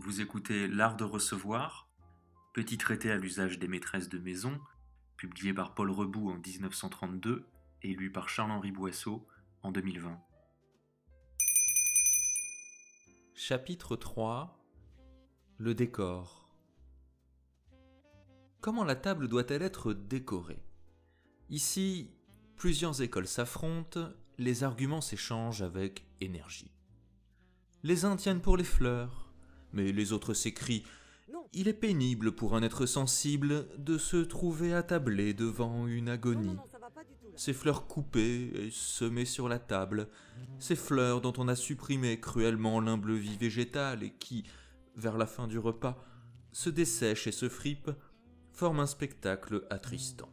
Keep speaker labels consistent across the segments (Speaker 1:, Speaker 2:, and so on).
Speaker 1: Vous écoutez L'Art de recevoir, petit traité à l'usage des maîtresses de maison, publié par Paul Rebout en 1932 et lu par Charles-Henri Boisseau en 2020.
Speaker 2: Chapitre 3 Le décor Comment la table doit-elle être décorée? Ici, plusieurs écoles s'affrontent, les arguments s'échangent avec énergie. Les uns tiennent pour les fleurs, mais les autres s'écrient Il est pénible pour un être sensible de se trouver attablé devant une agonie. ces fleurs coupées et semées sur la table, ces fleurs dont on a supprimé cruellement l'humble vie végétale et qui, vers la fin du repas, se dessèchent et se fripent, forment un spectacle attristant.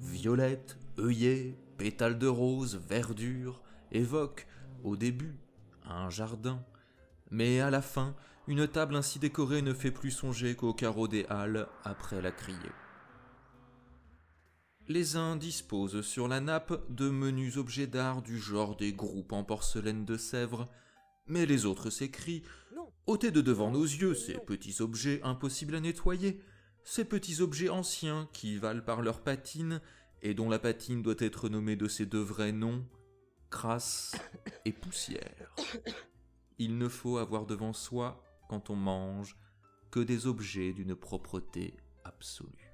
Speaker 2: Violettes, œillets, pétales de rose, verdure, évoquent, au début, un jardin, mais à la fin, une table ainsi décorée ne fait plus songer qu'au carreau des halles après la criée. Les uns disposent sur la nappe de menus objets d'art du genre des groupes en porcelaine de Sèvres, mais les autres s'écrient. Ôtez de devant nos yeux ces petits objets impossibles à nettoyer, ces petits objets anciens qui valent par leur patine et dont la patine doit être nommée de ses deux vrais noms, crasse et poussière il ne faut avoir devant soi, quand on mange, que des objets d'une propreté absolue.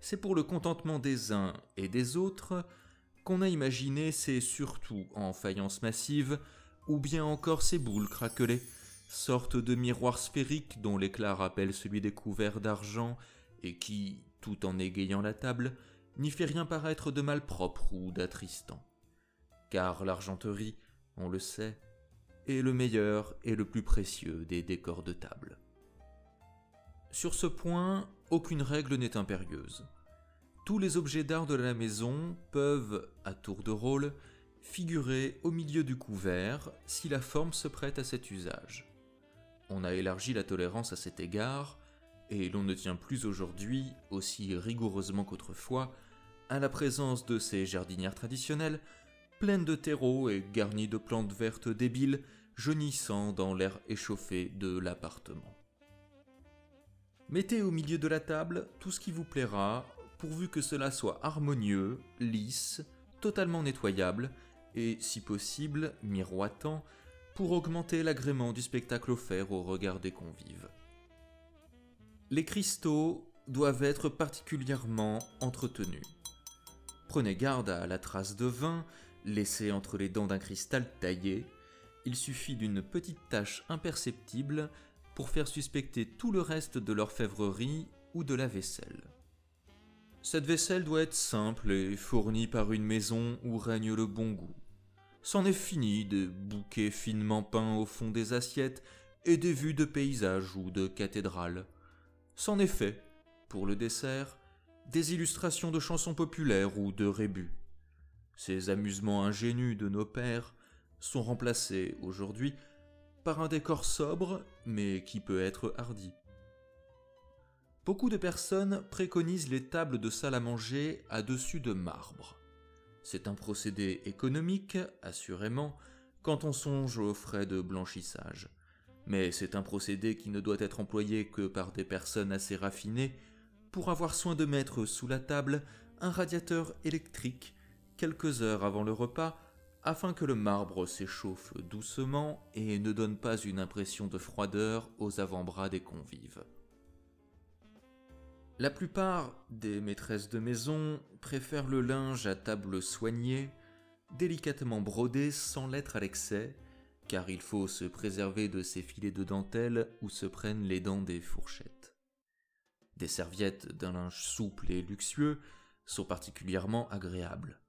Speaker 2: C'est pour le contentement des uns et des autres qu'on a imaginé ces surtout en faïence massive, ou bien encore ces boules craquelées, sortes de miroirs sphériques dont l'éclat rappelle celui des couverts d'argent, et qui, tout en égayant la table, n'y fait rien paraître de malpropre ou d'attristant. Car l'argenterie, on le sait, est le meilleur et le plus précieux des décors de table. Sur ce point, aucune règle n'est impérieuse. Tous les objets d'art de la maison peuvent, à tour de rôle, figurer au milieu du couvert si la forme se prête à cet usage. On a élargi la tolérance à cet égard, et l'on ne tient plus aujourd'hui, aussi rigoureusement qu'autrefois, à la présence de ces jardinières traditionnelles pleine de terreau et garnie de plantes vertes débiles, jaunissant dans l'air échauffé de l'appartement. Mettez au milieu de la table tout ce qui vous plaira, pourvu que cela soit harmonieux, lisse, totalement nettoyable, et, si possible, miroitant, pour augmenter l'agrément du spectacle offert au regard des convives. Les cristaux doivent être particulièrement entretenus. Prenez garde à la trace de vin laissée entre les dents d'un cristal taillé. Il suffit d'une petite tache imperceptible pour faire suspecter tout le reste de l'orfèvrerie ou de la vaisselle. Cette vaisselle doit être simple et fournie par une maison où règne le bon goût. C'en est fini des bouquets finement peints au fond des assiettes et des vues de paysages ou de cathédrales. C'en est fait, pour le dessert, des illustrations de chansons populaires ou de rébus. Ces amusements ingénus de nos pères sont remplacés aujourd'hui par un décor sobre mais qui peut être hardi. Beaucoup de personnes préconisent les tables de salle à manger à dessus de marbre. C'est un procédé économique, assurément, quand on songe aux frais de blanchissage. Mais c'est un procédé qui ne doit être employé que par des personnes assez raffinées pour avoir soin de mettre sous la table un radiateur électrique quelques heures avant le repas afin que le marbre s'échauffe doucement et ne donne pas une impression de froideur aux avant-bras des convives. La plupart des maîtresses de maison préfèrent le linge à table soigné, délicatement brodé sans l'être à l'excès, car il faut se préserver de ces filets de dentelle où se prennent les dents des fourchettes. Des serviettes d'un linge souple et luxueux sont particulièrement agréables.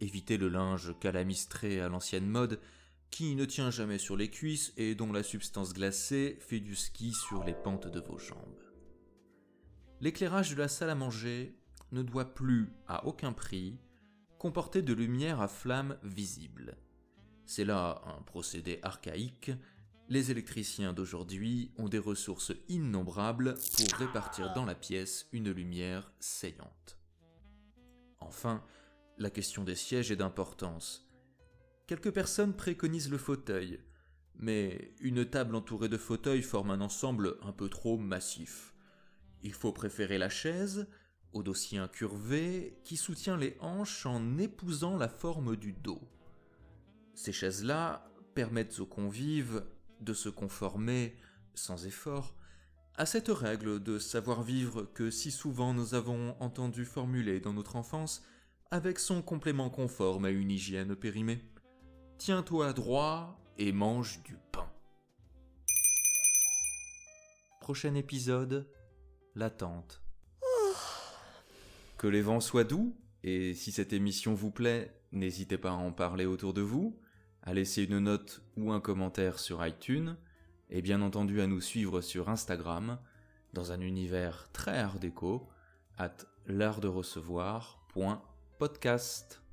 Speaker 2: Évitez le linge calamistré à l'ancienne mode, qui ne tient jamais sur les cuisses et dont la substance glacée fait du ski sur les pentes de vos jambes. L'éclairage de la salle à manger ne doit plus, à aucun prix, comporter de lumière à flamme visible. C'est là un procédé archaïque les électriciens d'aujourd'hui ont des ressources innombrables pour répartir dans la pièce une lumière saillante. Enfin, la question des sièges est d'importance. Quelques personnes préconisent le fauteuil, mais une table entourée de fauteuils forme un ensemble un peu trop massif. Il faut préférer la chaise, au dossier incurvé, qui soutient les hanches en épousant la forme du dos. Ces chaises-là permettent aux convives de se conformer, sans effort, à cette règle de savoir-vivre que si souvent nous avons entendu formuler dans notre enfance avec son complément conforme à une hygiène périmée. Tiens-toi droit et mange du pain. Prochain épisode, l'attente. Que les vents soient doux, et si cette émission vous plaît, n'hésitez pas à en parler autour de vous, à laisser une note ou un commentaire sur iTunes, et bien entendu à nous suivre sur Instagram, dans un univers très art déco, at l'art de recevoir.podcast.